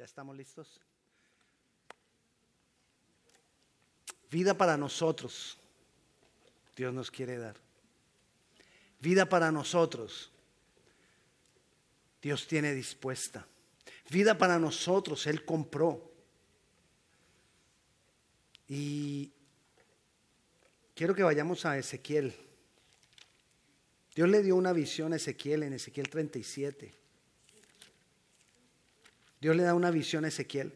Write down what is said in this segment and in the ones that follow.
¿Ya estamos listos? Vida para nosotros. Dios nos quiere dar. Vida para nosotros. Dios tiene dispuesta. Vida para nosotros, Él compró. Y quiero que vayamos a Ezequiel. Dios le dio una visión a Ezequiel en Ezequiel 37. Dios le da una visión a Ezequiel.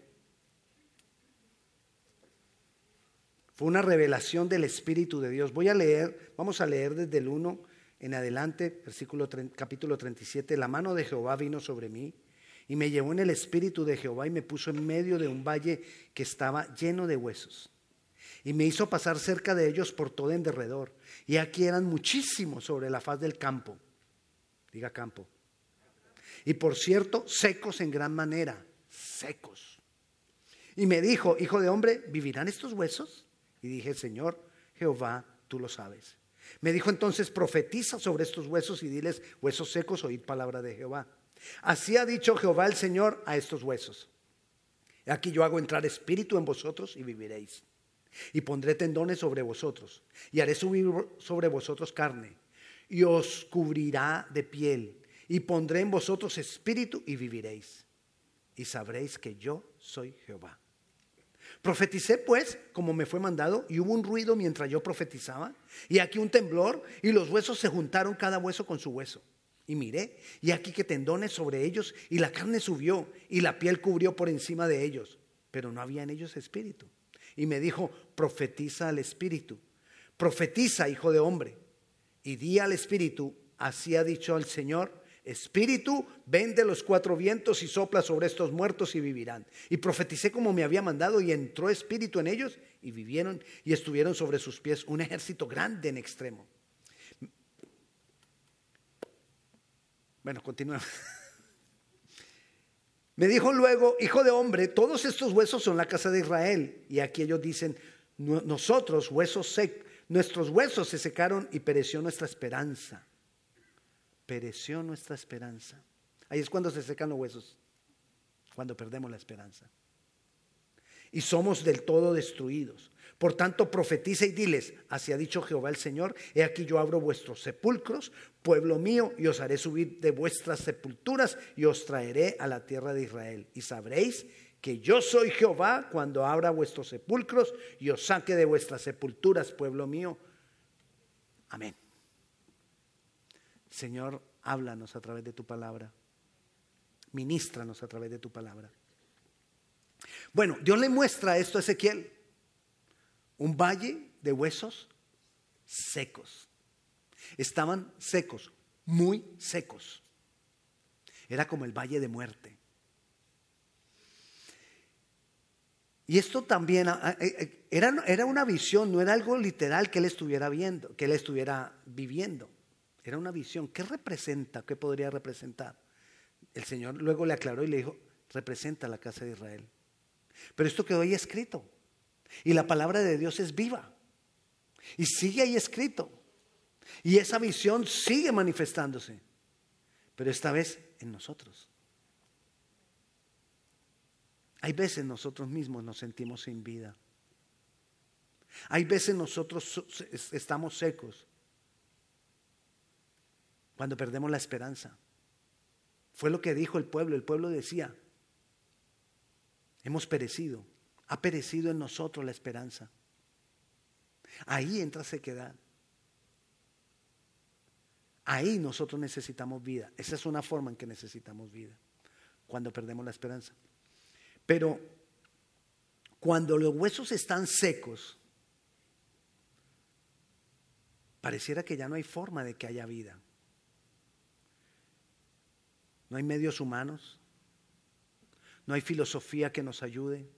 Fue una revelación del Espíritu de Dios. Voy a leer, vamos a leer desde el 1 en adelante, versículo capítulo 37. La mano de Jehová vino sobre mí y me llevó en el Espíritu de Jehová y me puso en medio de un valle que estaba lleno de huesos. Y me hizo pasar cerca de ellos por todo en derredor. Y aquí eran muchísimos sobre la faz del campo. Diga campo. Y por cierto, secos en gran manera. Secos. Y me dijo, hijo de hombre, ¿vivirán estos huesos? Y dije, Señor, Jehová, tú lo sabes. Me dijo entonces, profetiza sobre estos huesos y diles, huesos secos, oíd palabra de Jehová. Así ha dicho Jehová el Señor a estos huesos. Aquí yo hago entrar espíritu en vosotros y viviréis. Y pondré tendones sobre vosotros. Y haré subir sobre vosotros carne. Y os cubrirá de piel. Y pondré en vosotros espíritu y viviréis. Y sabréis que yo soy Jehová. Profeticé pues como me fue mandado y hubo un ruido mientras yo profetizaba y aquí un temblor y los huesos se juntaron cada hueso con su hueso. Y miré y aquí que tendones sobre ellos y la carne subió y la piel cubrió por encima de ellos, pero no había en ellos espíritu. Y me dijo, profetiza al espíritu, profetiza hijo de hombre y di al espíritu, así ha dicho el Señor Espíritu, vende los cuatro vientos y sopla sobre estos muertos y vivirán. Y profeticé como me había mandado y entró espíritu en ellos y vivieron y estuvieron sobre sus pies un ejército grande en extremo. Bueno, continuamos. Me dijo luego, hijo de hombre, todos estos huesos son la casa de Israel. Y aquí ellos dicen, nosotros, huesos secos, nuestros huesos se secaron y pereció nuestra esperanza pereció nuestra esperanza. Ahí es cuando se secan los huesos, cuando perdemos la esperanza. Y somos del todo destruidos. Por tanto, profetiza y diles, así ha dicho Jehová el Señor, he aquí yo abro vuestros sepulcros, pueblo mío, y os haré subir de vuestras sepulturas y os traeré a la tierra de Israel. Y sabréis que yo soy Jehová cuando abra vuestros sepulcros y os saque de vuestras sepulturas, pueblo mío. Amén. Señor, háblanos a través de tu palabra. Ministranos a través de tu palabra. Bueno, Dios le muestra esto a Ezequiel. Un valle de huesos secos. Estaban secos, muy secos. Era como el valle de muerte. Y esto también ah, eh, eh, era, era, una visión, no era algo literal que él estuviera viendo, que él estuviera viviendo. Era una visión. ¿Qué representa? ¿Qué podría representar? El Señor luego le aclaró y le dijo, representa la casa de Israel. Pero esto quedó ahí escrito. Y la palabra de Dios es viva. Y sigue ahí escrito. Y esa visión sigue manifestándose. Pero esta vez en nosotros. Hay veces nosotros mismos nos sentimos sin vida. Hay veces nosotros estamos secos cuando perdemos la esperanza. Fue lo que dijo el pueblo. El pueblo decía, hemos perecido, ha perecido en nosotros la esperanza. Ahí entra sequedad. Ahí nosotros necesitamos vida. Esa es una forma en que necesitamos vida, cuando perdemos la esperanza. Pero cuando los huesos están secos, pareciera que ya no hay forma de que haya vida. No hay medios humanos. No hay filosofía que nos ayude.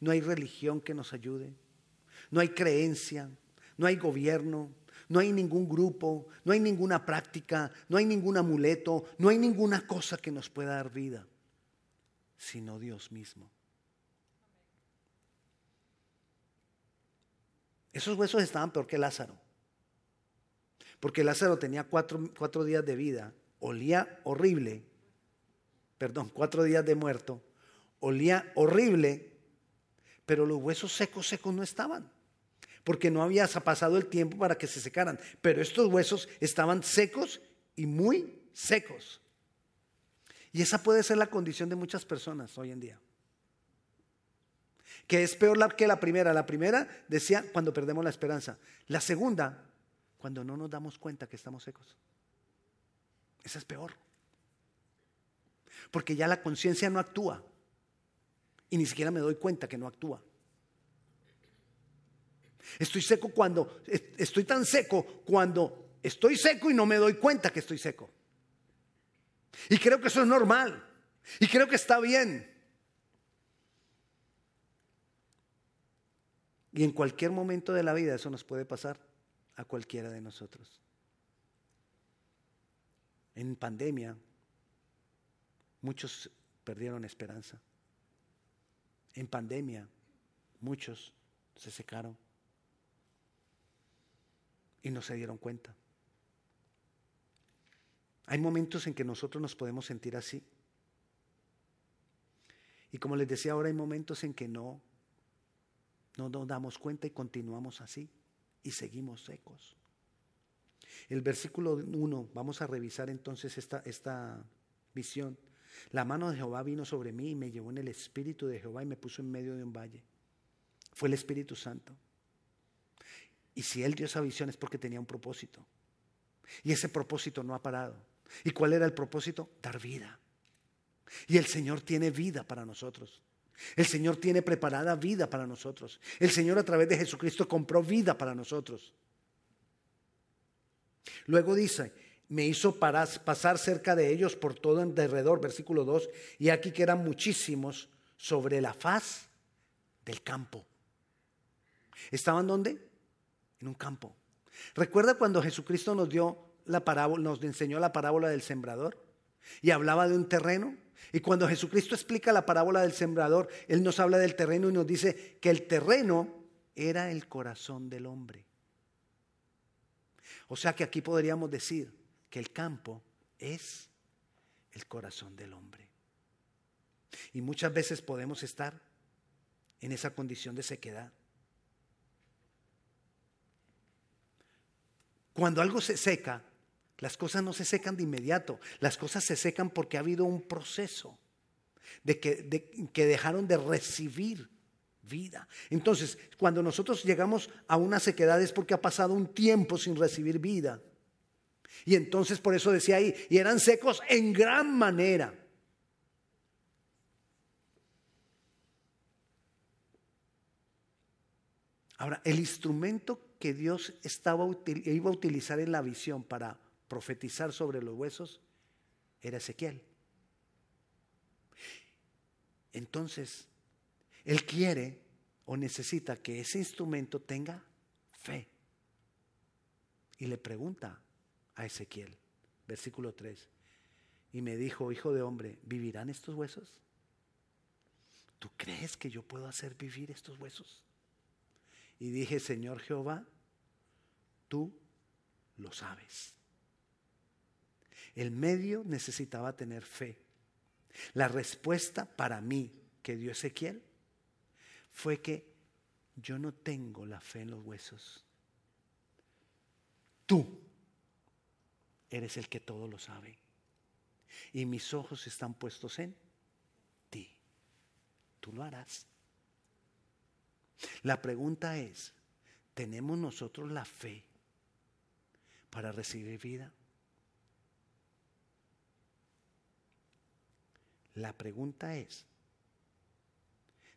No hay religión que nos ayude. No hay creencia. No hay gobierno. No hay ningún grupo. No hay ninguna práctica. No hay ningún amuleto. No hay ninguna cosa que nos pueda dar vida. Sino Dios mismo. Esos huesos estaban peor que Lázaro. Porque Lázaro tenía cuatro, cuatro días de vida olía horrible, perdón, cuatro días de muerto, olía horrible, pero los huesos secos, secos no estaban, porque no había pasado el tiempo para que se secaran, pero estos huesos estaban secos y muy secos. Y esa puede ser la condición de muchas personas hoy en día. Que es peor que la primera. La primera decía cuando perdemos la esperanza. La segunda, cuando no nos damos cuenta que estamos secos. Esa es peor. Porque ya la conciencia no actúa. Y ni siquiera me doy cuenta que no actúa. Estoy seco cuando, estoy tan seco cuando estoy seco y no me doy cuenta que estoy seco. Y creo que eso es normal. Y creo que está bien. Y en cualquier momento de la vida eso nos puede pasar a cualquiera de nosotros. En pandemia, muchos perdieron esperanza. En pandemia, muchos se secaron y no se dieron cuenta. Hay momentos en que nosotros nos podemos sentir así. Y como les decía ahora, hay momentos en que no, no nos damos cuenta y continuamos así y seguimos secos. El versículo 1, vamos a revisar entonces esta, esta visión. La mano de Jehová vino sobre mí y me llevó en el espíritu de Jehová y me puso en medio de un valle. Fue el Espíritu Santo. Y si Él dio esa visión es porque tenía un propósito. Y ese propósito no ha parado. ¿Y cuál era el propósito? Dar vida. Y el Señor tiene vida para nosotros. El Señor tiene preparada vida para nosotros. El Señor a través de Jesucristo compró vida para nosotros. Luego dice, me hizo pasar cerca de ellos por todo en derredor, versículo 2, y aquí que eran muchísimos sobre la faz del campo. ¿Estaban dónde? En un campo. ¿Recuerda cuando Jesucristo nos dio la parábola, nos enseñó la parábola del sembrador y hablaba de un terreno. Y cuando Jesucristo explica la parábola del sembrador, Él nos habla del terreno y nos dice que el terreno era el corazón del hombre. O sea que aquí podríamos decir que el campo es el corazón del hombre. Y muchas veces podemos estar en esa condición de sequedad. Cuando algo se seca, las cosas no se secan de inmediato, las cosas se secan porque ha habido un proceso de que, que dejaron de recibir vida. Entonces, cuando nosotros llegamos a una sequedad es porque ha pasado un tiempo sin recibir vida. Y entonces por eso decía ahí, y eran secos en gran manera. Ahora, el instrumento que Dios estaba, iba a utilizar en la visión para profetizar sobre los huesos era Ezequiel. Entonces, Él quiere o necesita que ese instrumento tenga fe. Y le pregunta a Ezequiel, versículo 3, y me dijo, hijo de hombre, ¿vivirán estos huesos? ¿Tú crees que yo puedo hacer vivir estos huesos? Y dije, Señor Jehová, tú lo sabes. El medio necesitaba tener fe. La respuesta para mí que dio Ezequiel fue que yo no tengo la fe en los huesos. Tú eres el que todo lo sabe. Y mis ojos están puestos en ti. Tú lo harás. La pregunta es, ¿tenemos nosotros la fe para recibir vida? La pregunta es,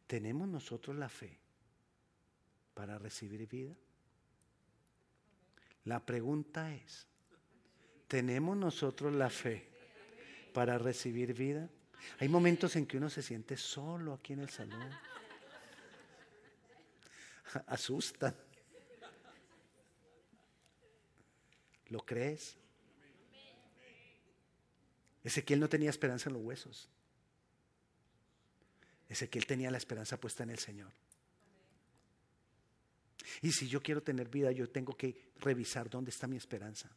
¿tenemos nosotros la fe para recibir vida? La pregunta es, ¿tenemos nosotros la fe para recibir vida? Hay momentos en que uno se siente solo aquí en el salón. Asusta. ¿Lo crees? Ezequiel no tenía esperanza en los huesos. Ezequiel tenía la esperanza puesta en el Señor. Y si yo quiero tener vida, yo tengo que revisar dónde está mi esperanza.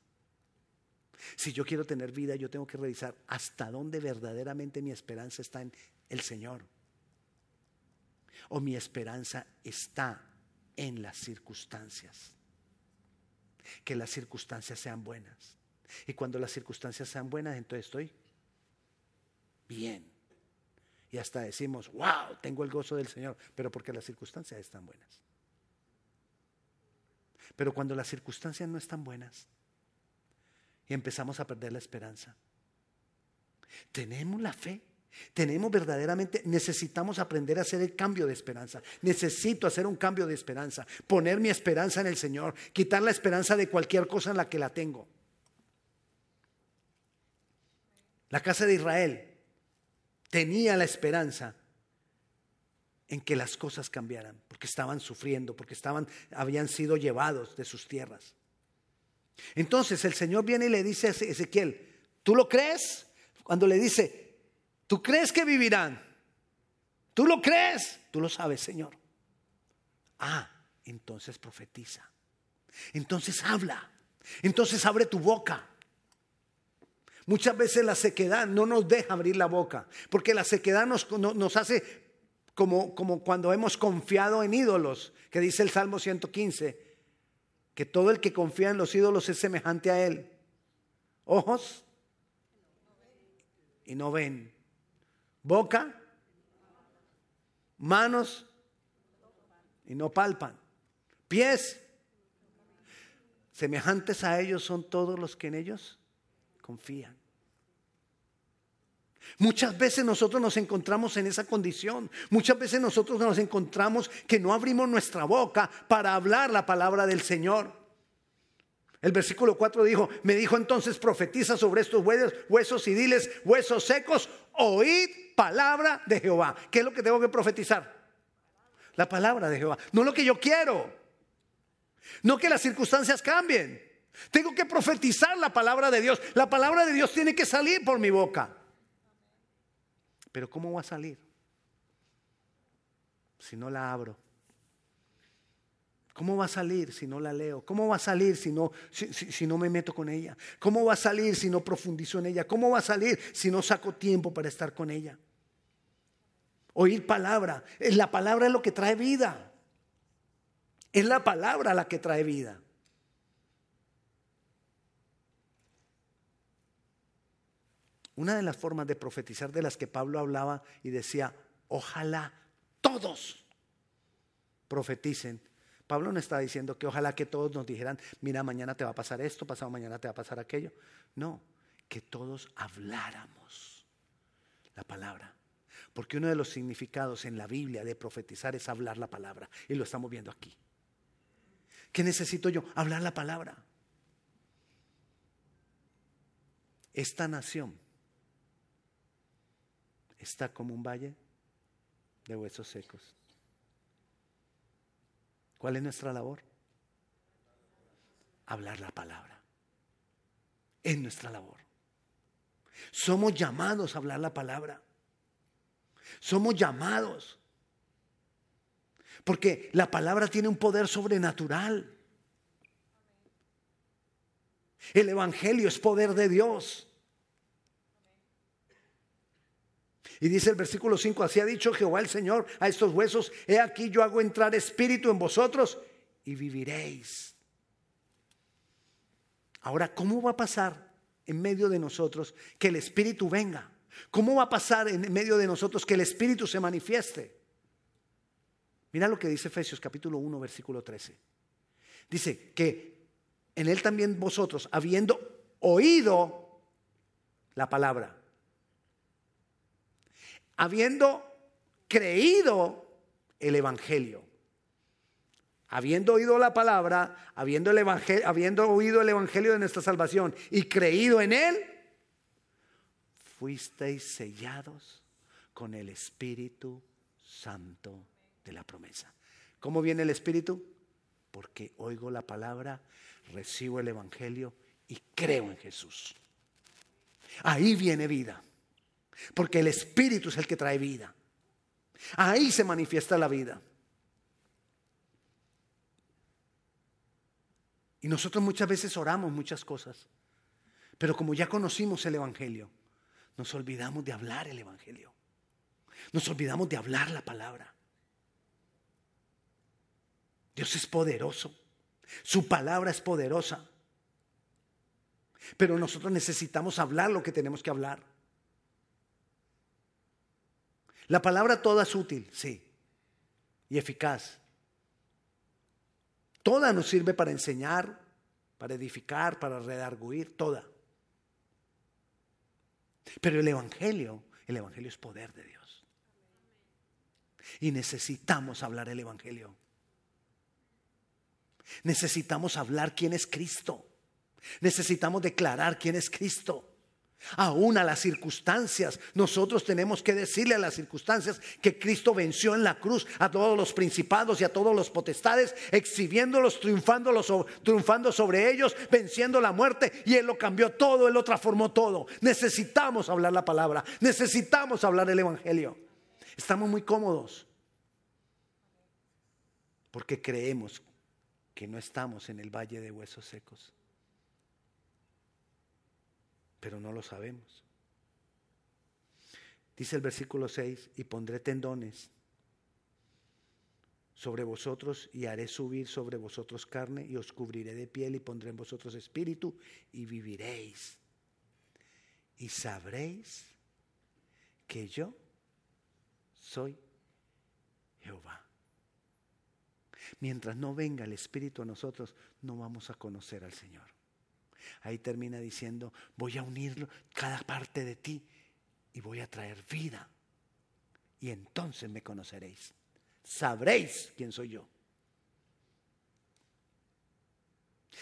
Si yo quiero tener vida, yo tengo que revisar hasta dónde verdaderamente mi esperanza está en el Señor. ¿O mi esperanza está en las circunstancias? Que las circunstancias sean buenas. Y cuando las circunstancias sean buenas, entonces estoy bien. Y hasta decimos, wow, tengo el gozo del Señor, pero porque las circunstancias están buenas. Pero cuando las circunstancias no están buenas y empezamos a perder la esperanza, tenemos la fe tenemos verdaderamente, necesitamos aprender a hacer el cambio de esperanza. Necesito hacer un cambio de esperanza, poner mi esperanza en el Señor, quitar la esperanza de cualquier cosa en la que la tengo. La casa de Israel tenía la esperanza en que las cosas cambiaran, porque estaban sufriendo, porque estaban, habían sido llevados de sus tierras. Entonces el Señor viene y le dice a Ezequiel, ¿tú lo crees? Cuando le dice, ¿Tú crees que vivirán? ¿Tú lo crees? Tú lo sabes, Señor. Ah, entonces profetiza. Entonces habla. Entonces abre tu boca. Muchas veces la sequedad no nos deja abrir la boca, porque la sequedad nos, nos hace como, como cuando hemos confiado en ídolos, que dice el Salmo 115, que todo el que confía en los ídolos es semejante a él. Ojos y no ven boca, manos y no palpan, pies. Semejantes a ellos son todos los que en ellos confían. Muchas veces nosotros nos encontramos en esa condición. Muchas veces nosotros nos encontramos que no abrimos nuestra boca para hablar la palabra del Señor. El versículo 4 dijo, me dijo entonces profetiza sobre estos huesos, y diles, huesos secos, oíd palabra de Jehová. ¿Qué es lo que tengo que profetizar? La palabra de Jehová. No lo que yo quiero. No que las circunstancias cambien. Tengo que profetizar la palabra de Dios. La palabra de Dios tiene que salir por mi boca. Pero ¿cómo va a salir? Si no la abro. ¿Cómo va a salir si no la leo? ¿Cómo va a salir si no, si, no me meto con ella? ¿Cómo va a salir si no profundizo en ella? ¿Cómo va a salir si no saco tiempo para estar con ella? Oír palabra. La palabra es lo que trae vida. Es la palabra la que trae vida. Una de las formas de profetizar de las que Pablo hablaba y decía, ojalá todos profeticen Pablo no está diciendo que ojalá que todos nos dijeran, mira, mañana te va a pasar esto, pasado mañana te va a pasar aquello. No, que todos habláramos la palabra. Porque uno de los significados en la Biblia de profetizar es hablar la palabra. Y lo estamos viendo aquí. ¿Qué necesito yo? Hablar la palabra. Esta nación está como un valle de huesos secos. ¿Cuál es nuestra labor? Hablar la palabra. Es nuestra labor. Somos llamados a hablar la palabra. Somos llamados. Porque la palabra tiene un poder sobrenatural. El Evangelio es poder de Dios. Y dice el versículo 5, así ha dicho Jehová el Señor a estos huesos, he aquí yo hago entrar espíritu en vosotros y viviréis. Ahora, ¿cómo va a pasar en medio de nosotros que el espíritu venga? ¿Cómo va a pasar en medio de nosotros que el espíritu se manifieste? Mira lo que dice Efesios capítulo 1, versículo 13. Dice que en él también vosotros, habiendo oído la palabra, habiendo creído el Evangelio. Habiendo oído la palabra, habiendo, el habiendo oído el Evangelio de nuestra salvación y creído en él, fuisteis sellados con el Espíritu Santo de la promesa. ¿Cómo viene el Espíritu? Porque oigo la palabra, recibo el Evangelio y creo en Jesús. Ahí viene vida. Porque el Espíritu es el que trae vida. Ahí se manifiesta la vida. Y nosotros muchas veces oramos muchas cosas. Pero como ya conocimos el Evangelio, nos olvidamos de hablar el Evangelio. Nos olvidamos de hablar la palabra. Dios es poderoso. Su palabra es poderosa. Pero nosotros necesitamos hablar lo que tenemos que hablar. La palabra toda es útil, sí, y eficaz. Toda nos sirve para enseñar, para edificar, para redarguir, toda. Pero el Evangelio, el Evangelio es poder de Dios. Y necesitamos hablar el Evangelio. Necesitamos hablar quién es Cristo. Necesitamos declarar quién es Cristo. Aún a las circunstancias, nosotros tenemos que decirle a las circunstancias que Cristo venció en la cruz a todos los principados y a todos los potestades, exhibiéndolos, triunfándolos, triunfando sobre ellos, venciendo la muerte y Él lo cambió todo, Él lo transformó todo. Necesitamos hablar la palabra, necesitamos hablar el Evangelio. Estamos muy cómodos porque creemos que no estamos en el valle de huesos secos pero no lo sabemos. Dice el versículo 6, y pondré tendones sobre vosotros y haré subir sobre vosotros carne y os cubriré de piel y pondré en vosotros espíritu y viviréis. Y sabréis que yo soy Jehová. Mientras no venga el Espíritu a nosotros, no vamos a conocer al Señor. Ahí termina diciendo, voy a unirlo cada parte de ti y voy a traer vida. Y entonces me conoceréis. Sabréis quién soy yo.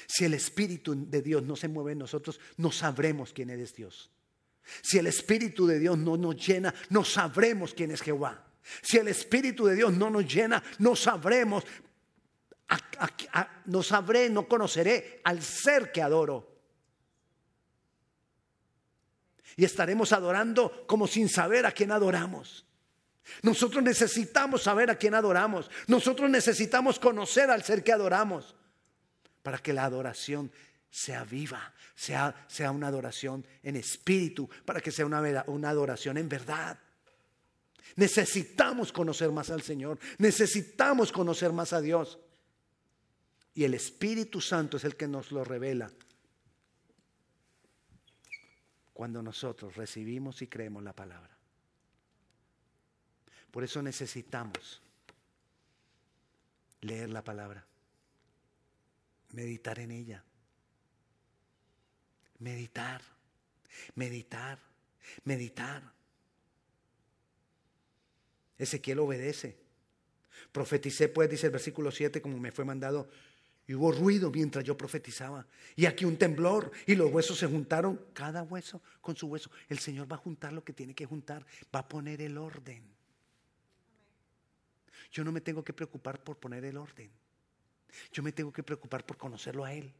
Si el Espíritu de Dios no se mueve en nosotros, no sabremos quién es Dios. Si el Espíritu de Dios no nos llena, no sabremos quién es Jehová. Si el Espíritu de Dios no nos llena, no sabremos, no sabré, no conoceré al ser que adoro. Y estaremos adorando como sin saber a quién adoramos. Nosotros necesitamos saber a quién adoramos. Nosotros necesitamos conocer al ser que adoramos para que la adoración sea viva, sea, sea una adoración en espíritu, para que sea una, una adoración en verdad. Necesitamos conocer más al Señor, necesitamos conocer más a Dios. Y el Espíritu Santo es el que nos lo revela cuando nosotros recibimos y creemos la palabra. Por eso necesitamos leer la palabra, meditar en ella, meditar, meditar, meditar. Ezequiel obedece. Profeticé pues, dice el versículo 7, como me fue mandado y hubo ruido mientras yo profetizaba. Y aquí un temblor y los huesos se juntaron, cada hueso con su hueso. El Señor va a juntar lo que tiene que juntar, va a poner el orden. Yo no me tengo que preocupar por poner el orden. Yo me tengo que preocupar por conocerlo a Él.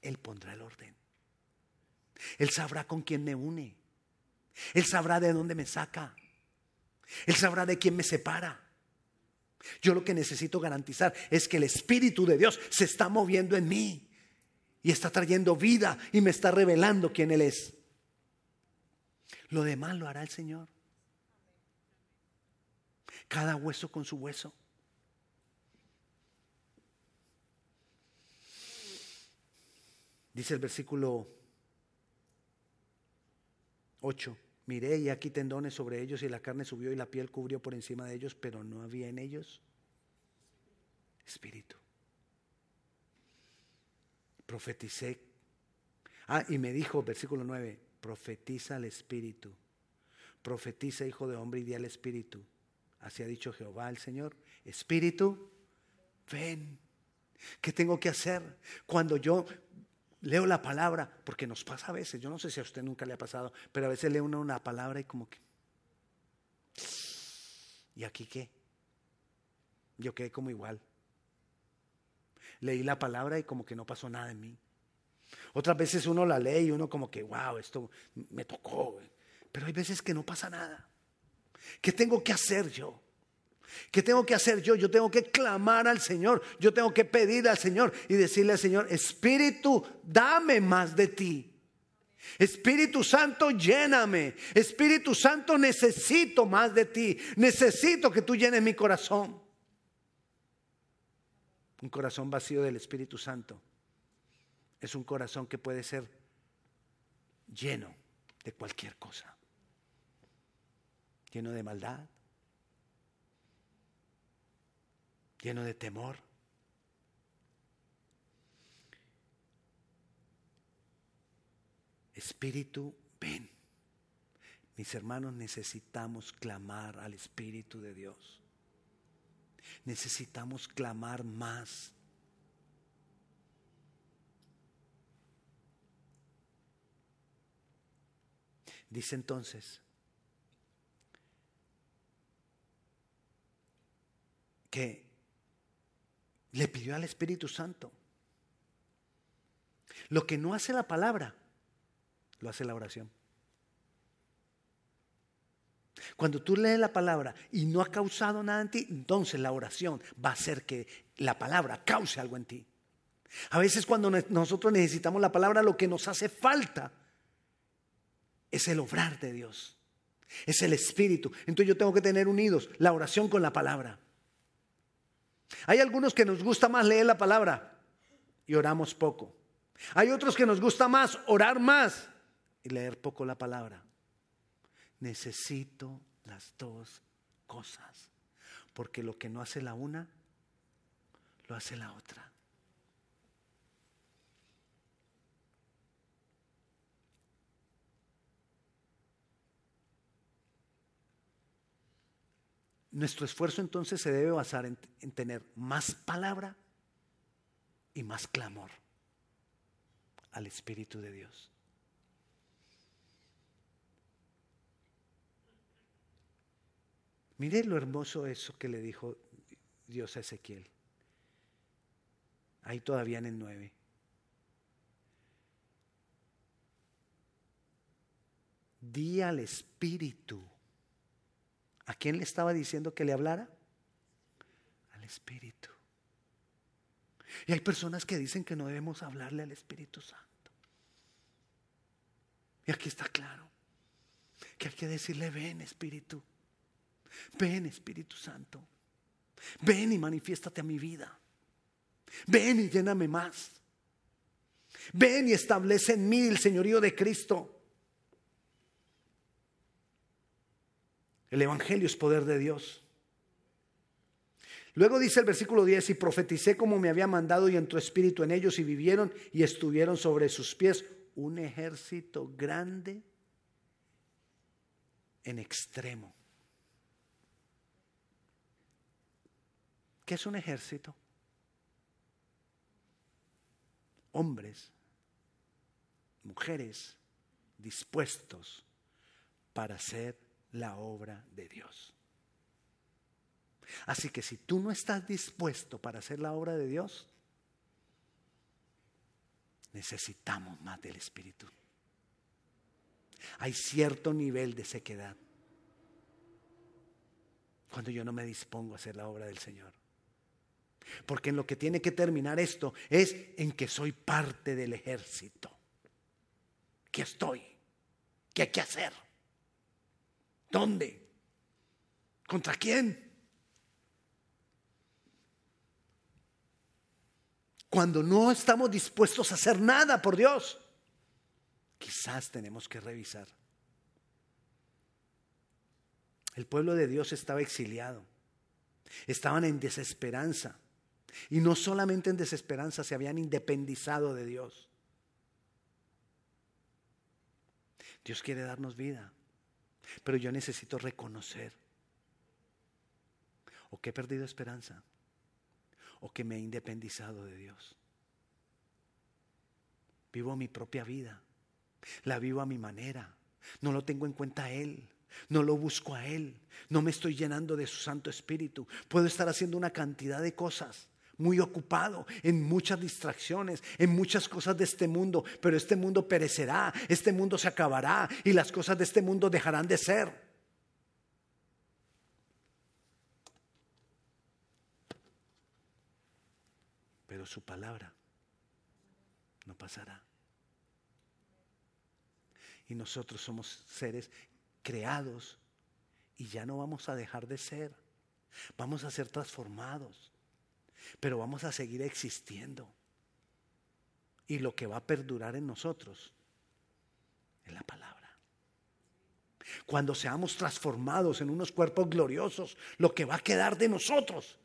Él pondrá el orden. Él sabrá con quién me une. Él sabrá de dónde me saca. Él sabrá de quién me separa. Yo lo que necesito garantizar es que el Espíritu de Dios se está moviendo en mí y está trayendo vida y me está revelando quién Él es. Lo demás lo hará el Señor. Cada hueso con su hueso. Dice el versículo 8. Miré y aquí tendones sobre ellos y la carne subió y la piel cubrió por encima de ellos, pero no había en ellos espíritu. Profeticé. Ah, y me dijo, versículo 9, profetiza al espíritu. Profetiza, hijo de hombre, y di al espíritu. Así ha dicho Jehová el Señor. Espíritu, ven. ¿Qué tengo que hacer? Cuando yo leo la palabra, porque nos pasa a veces, yo no sé si a usted nunca le ha pasado, pero a veces lee uno una palabra y como que... ¿Y aquí qué? Yo quedé como igual. Leí la palabra y como que no pasó nada en mí. Otras veces uno la lee y uno como que, wow, esto me tocó. Pero hay veces que no pasa nada. ¿Qué tengo que hacer yo? ¿Qué tengo que hacer yo? Yo tengo que clamar al Señor, yo tengo que pedir al Señor y decirle al Señor, Espíritu, dame más de ti. Espíritu Santo, lléname. Espíritu Santo, necesito más de ti. Necesito que tú llenes mi corazón. Un corazón vacío del Espíritu Santo es un corazón que puede ser lleno de cualquier cosa. Lleno de maldad, lleno de temor. Espíritu, ven. Mis hermanos, necesitamos clamar al Espíritu de Dios. Necesitamos clamar más. Dice entonces que le pidió al Espíritu Santo. Lo que no hace la palabra, lo hace la oración. Cuando tú lees la palabra y no ha causado nada en ti, entonces la oración va a hacer que la palabra cause algo en ti. A veces cuando nosotros necesitamos la palabra, lo que nos hace falta es el obrar de Dios, es el Espíritu. Entonces yo tengo que tener unidos la oración con la palabra. Hay algunos que nos gusta más leer la palabra y oramos poco. Hay otros que nos gusta más orar más y leer poco la palabra. Necesito las dos cosas, porque lo que no hace la una, lo hace la otra. Nuestro esfuerzo entonces se debe basar en, tener más palabra y más clamor al Espíritu de Dios. Mire lo hermoso eso que le dijo Dios a Ezequiel. Ahí todavía en el 9. Di al Espíritu ¿A quién le estaba diciendo que le hablara? Al Espíritu. Y hay personas que dicen que no debemos hablarle al Espíritu Santo. Y aquí está claro que hay que decirle, ven Espíritu, ven Espíritu Santo, ven y manifiéstate a mi vida, ven y lléname más, ven y establece en mí el señorío de Cristo. El Evangelio es poder de Dios. Luego dice el versículo 10, y profeticé como me había mandado y entró espíritu en ellos y vivieron y estuvieron sobre sus pies un ejército grande en extremo. ¿Qué es un ejército? Hombres, mujeres dispuestos para ser la obra de Dios. Así que si tú no estás dispuesto para hacer la obra de Dios, necesitamos más del Espíritu. Hay cierto nivel de sequedad cuando yo no me dispongo a hacer la obra del Señor. Porque en lo que tiene que terminar esto es en que soy parte del ejército. Que estoy. ¿Qué hay que hacer? ¿Dónde? ¿Contra quién? Cuando no estamos dispuestos a hacer nada por Dios, quizás tenemos que revisar. El pueblo de Dios estaba exiliado, estaban en desesperanza. Y no solamente en desesperanza, se habían independizado de Dios. Dios quiere darnos vida. Pero yo necesito reconocer o que he perdido esperanza o que me he independizado de Dios. Vivo mi propia vida, la vivo a mi manera, no lo tengo en cuenta a Él. No lo busco a Él, no me estoy llenando de su Santo Espíritu. Puedo estar haciendo una cantidad de cosas, muy ocupado en muchas distracciones, en muchas cosas de este mundo, pero este mundo perecerá, este mundo se acabará y las cosas de este mundo dejarán de ser. Pero su palabra no pasará. Y nosotros somos seres creados y ya no vamos a dejar de ser. Vamos a ser transformados pero vamos a seguir existiendo. Y lo que va a perdurar en nosotros es la palabra. Cuando seamos transformados en unos cuerpos gloriosos, lo que va a quedar de nosotros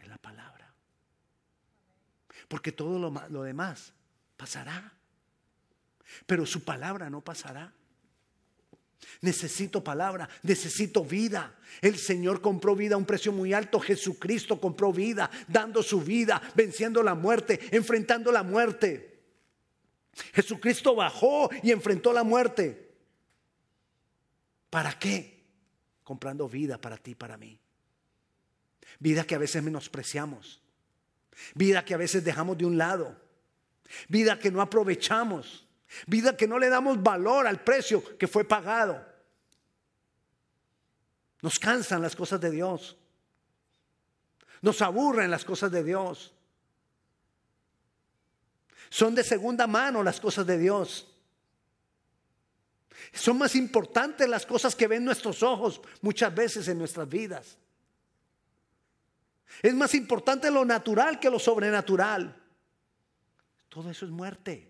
es la palabra. Porque todo lo, lo demás pasará. Pero su palabra no pasará. Necesito palabra, necesito vida. El Señor compró vida a un precio muy alto. Jesucristo compró vida, dando su vida, venciendo la muerte, enfrentando la muerte. Jesucristo bajó y enfrentó la muerte. ¿Para qué? Comprando vida para ti, para mí. Vida que a veces menospreciamos. Vida que a veces dejamos de un lado. Vida que no aprovechamos. Vida que no le damos valor al precio que fue pagado. Nos cansan las cosas de Dios. Nos aburren las cosas de Dios. Son de segunda mano las cosas de Dios. Son más importantes las cosas que ven nuestros ojos muchas veces en nuestras vidas. Es más importante lo natural que lo sobrenatural. Todo eso es muerte.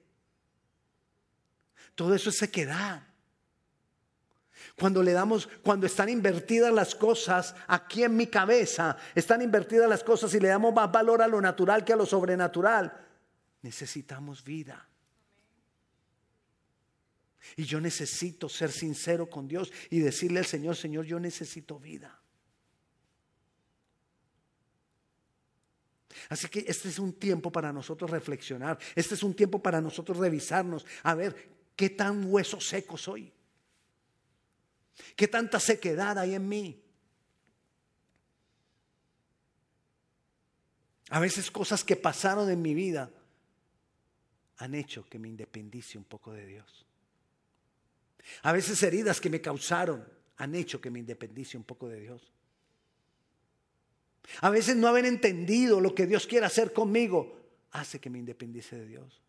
Todo eso es sequedad. Cuando le damos, cuando están invertidas las cosas aquí en mi cabeza, están invertidas las cosas y le damos más valor a lo natural que a lo sobrenatural, necesitamos vida. Y yo necesito ser sincero con Dios y decirle al Señor, Señor, yo necesito vida. Así que este es un tiempo para nosotros reflexionar, este es un tiempo para nosotros revisarnos, a ver qué tan hueso seco soy, qué tanta sequedad hay en mí. A veces cosas que pasaron en mi vida han hecho que me independice un poco de Dios. A veces heridas que me causaron han hecho que me independice un poco de Dios. A veces no haber entendido lo que Dios quiere hacer conmigo hace que me independice de Dios.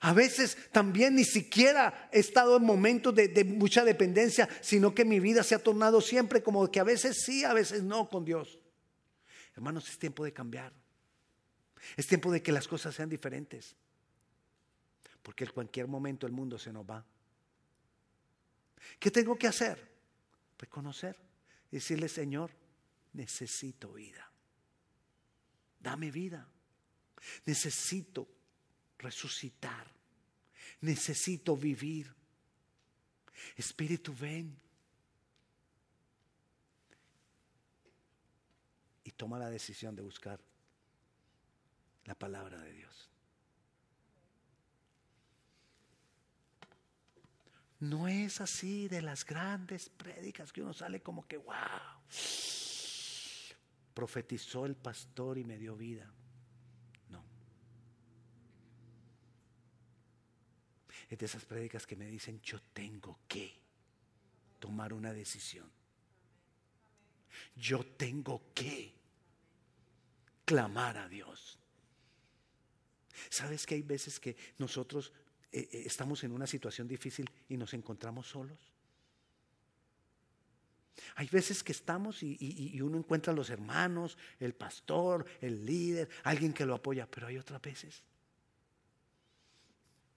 A veces también ni siquiera he estado en momentos de, mucha dependencia, sino que mi vida se ha tornado siempre como que a veces sí, a veces no con Dios. Hermanos, es tiempo de cambiar. Es tiempo de que las cosas sean diferentes. Porque en cualquier momento el mundo se nos va. ¿Qué tengo que hacer? Reconocer. Decirle, Señor, necesito vida. Dame vida. Necesito resucitar. Necesito vivir. Espíritu, ven. Y toma la decisión de buscar la palabra de Dios. No es así de las grandes prédicas que uno sale como que, wow, profetizó el pastor y me dio vida. No. Es de esas prédicas que me dicen, yo tengo que tomar una decisión. Yo tengo que clamar a Dios. ¿Sabes que hay veces que nosotros eh, eh, estamos en una situación difícil y nos encontramos solos. Hay veces que estamos y, y, uno encuentra a los hermanos, el pastor, el líder, alguien que lo apoya, pero hay otras veces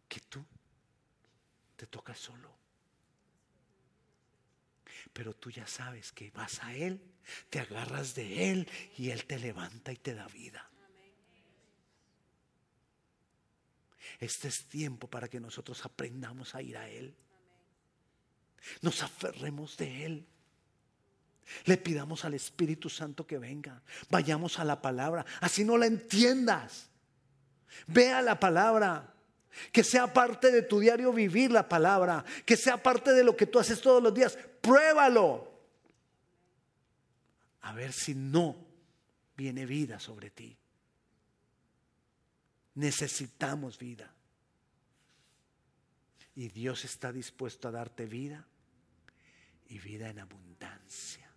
que tú te tocas solo. Pero tú ya sabes que vas a Él, te agarras de Él y Él te levanta y te da vida. Este es tiempo para que nosotros aprendamos a ir a Él. Nos aferremos de Él. Le pidamos al Espíritu Santo que venga. Vayamos a la palabra. Así no la entiendas. Vea la palabra. Que sea parte de tu diario vivir la palabra. Que sea parte de lo que tú haces todos los días. Pruébalo. A ver si no viene vida sobre ti. Necesitamos vida. Y Dios está dispuesto a darte vida y vida en abundancia.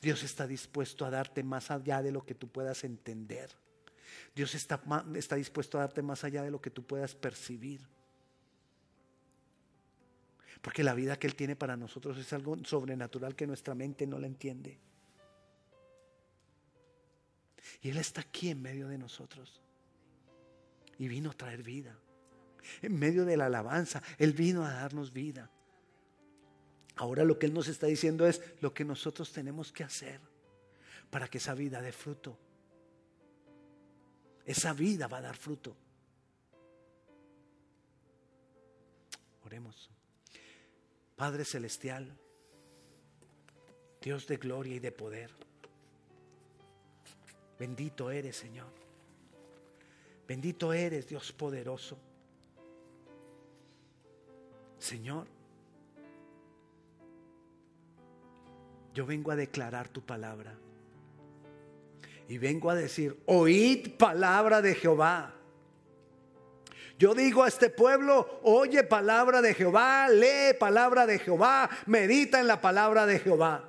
Dios está dispuesto a darte más allá de lo que tú puedas entender. Dios está, está dispuesto a darte más allá de lo que tú puedas percibir. Porque la vida que Él tiene para nosotros es algo sobrenatural que nuestra mente no la entiende. Y Él está aquí en medio de nosotros. Y vino a traer vida. En medio de la alabanza, Él vino a darnos vida. Ahora lo que Él nos está diciendo es lo que nosotros tenemos que hacer para que esa vida dé fruto. Esa vida va a dar fruto. Oremos. Padre Celestial, Dios de gloria y de poder, bendito eres Señor. Bendito eres Dios poderoso. Señor, yo vengo a declarar tu palabra. Y vengo a decir, oíd palabra de Jehová. Yo digo a este pueblo, oye palabra de Jehová, lee palabra de Jehová, medita en la palabra de Jehová.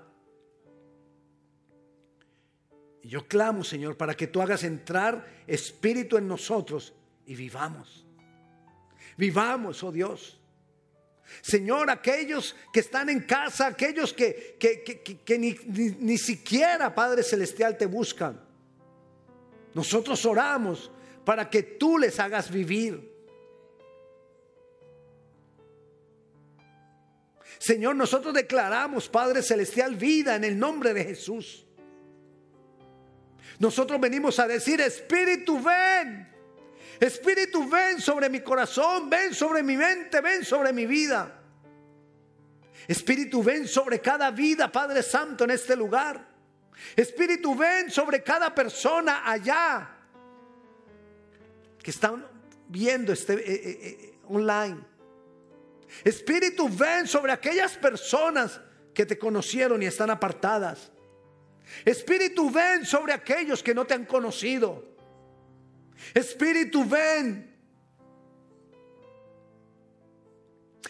Y yo clamo, Señor, para que tú hagas entrar espíritu en nosotros y vivamos. Vivamos, oh Dios. Señor, aquellos que están en casa, aquellos que, ni siquiera, Padre Celestial, te buscan. Nosotros oramos para que tú les hagas vivir. Señor, nosotros declaramos, Padre Celestial, vida en el nombre de Jesús. Nosotros venimos a decir, Espíritu, ven. Espíritu, ven sobre mi corazón, ven sobre mi mente, ven sobre mi vida. Espíritu, ven sobre cada vida, Padre Santo, en este lugar. Espíritu, ven sobre cada persona allá que están viendo este eh, eh, eh, online. Espíritu, ven sobre aquellas personas que te conocieron y están apartadas. Espíritu, ven sobre aquellos que no te han conocido. Espíritu, ven.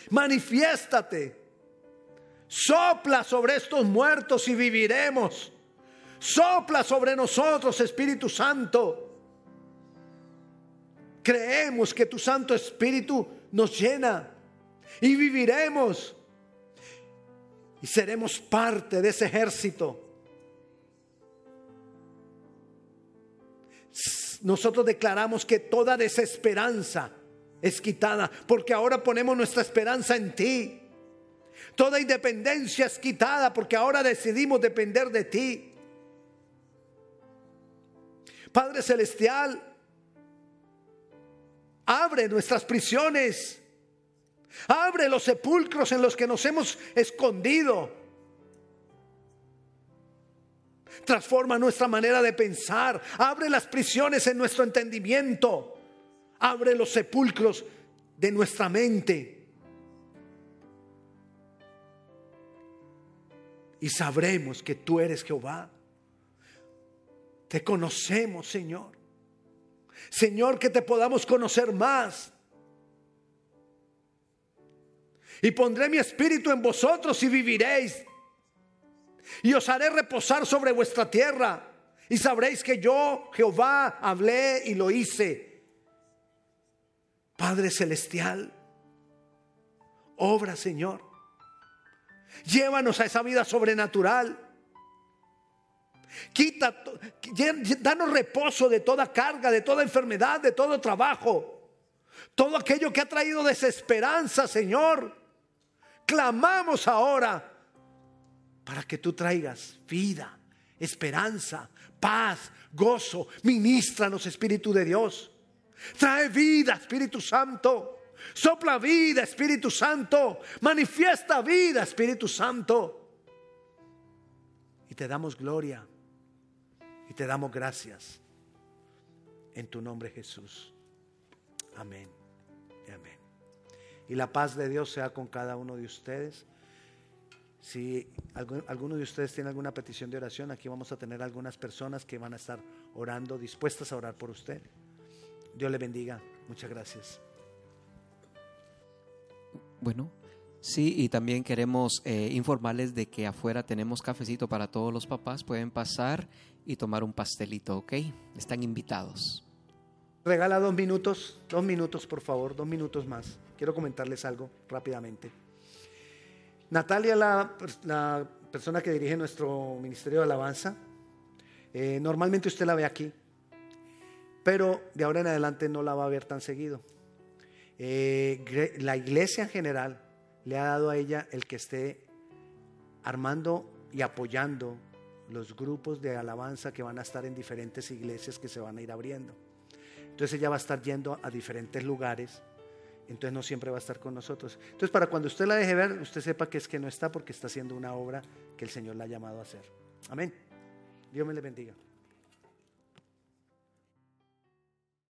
Manifiéstate. Sopla sobre estos muertos y viviremos. Sopla sobre nosotros, Espíritu Santo. Creemos que tu Santo Espíritu nos llena y viviremos y seremos parte de ese ejército. Nosotros declaramos que toda desesperanza es quitada porque ahora ponemos nuestra esperanza en ti. Toda independencia es quitada porque ahora decidimos depender de ti. Padre Celestial, abre nuestras prisiones. Abre los sepulcros en los que nos hemos escondido. Transforma nuestra manera de pensar. Abre las prisiones en nuestro entendimiento. Abre los sepulcros de nuestra mente. Y sabremos que tú eres Jehová. Te conocemos, Señor. Señor, que te podamos conocer más. Y pondré mi espíritu en vosotros y viviréis. Y os haré reposar sobre vuestra tierra. Y sabréis que yo, Jehová, hablé y lo hice. Padre Celestial, obra, Señor. Llévanos a esa vida sobrenatural. Quita, danos reposo de toda carga, de toda enfermedad, de todo trabajo. Todo aquello que ha traído desesperanza, Señor. Clamamos ahora para que tú traigas vida, esperanza, paz, gozo. Ministranos, Espíritu de Dios. Trae vida, Espíritu Santo. Sopla vida, Espíritu Santo. Manifiesta vida, Espíritu Santo. Y te damos gloria y te damos gracias en tu nombre Jesús. Amén y amén. Y la paz de Dios sea con cada uno de ustedes. Si alguno de ustedes tiene alguna petición de oración, aquí vamos a tener algunas personas que van a estar orando, dispuestas a orar por usted. Dios le bendiga. Muchas gracias. Bueno, Sí, y también queremos eh, informarles de que afuera tenemos cafecito para todos los papás. Pueden pasar y tomar un pastelito, ¿ok? Están invitados. Regala dos minutos, dos minutos por favor, dos minutos más. Quiero comentarles algo rápidamente. Natalia, la, la persona que dirige nuestro Ministerio de Alabanza, Eh, normalmente usted la ve aquí, pero de ahora en adelante no la va a ver tan seguido. Eh, la iglesia en general le ha dado a ella el que esté armando y apoyando los grupos de alabanza que van a estar en diferentes iglesias que se van a ir abriendo. Entonces ella va a estar yendo a diferentes lugares, entonces no siempre va a estar con nosotros. Entonces para cuando usted la deje ver, usted sepa que es que no está porque está haciendo una obra que el Señor la ha llamado a hacer. Amén. Dios me le bendiga.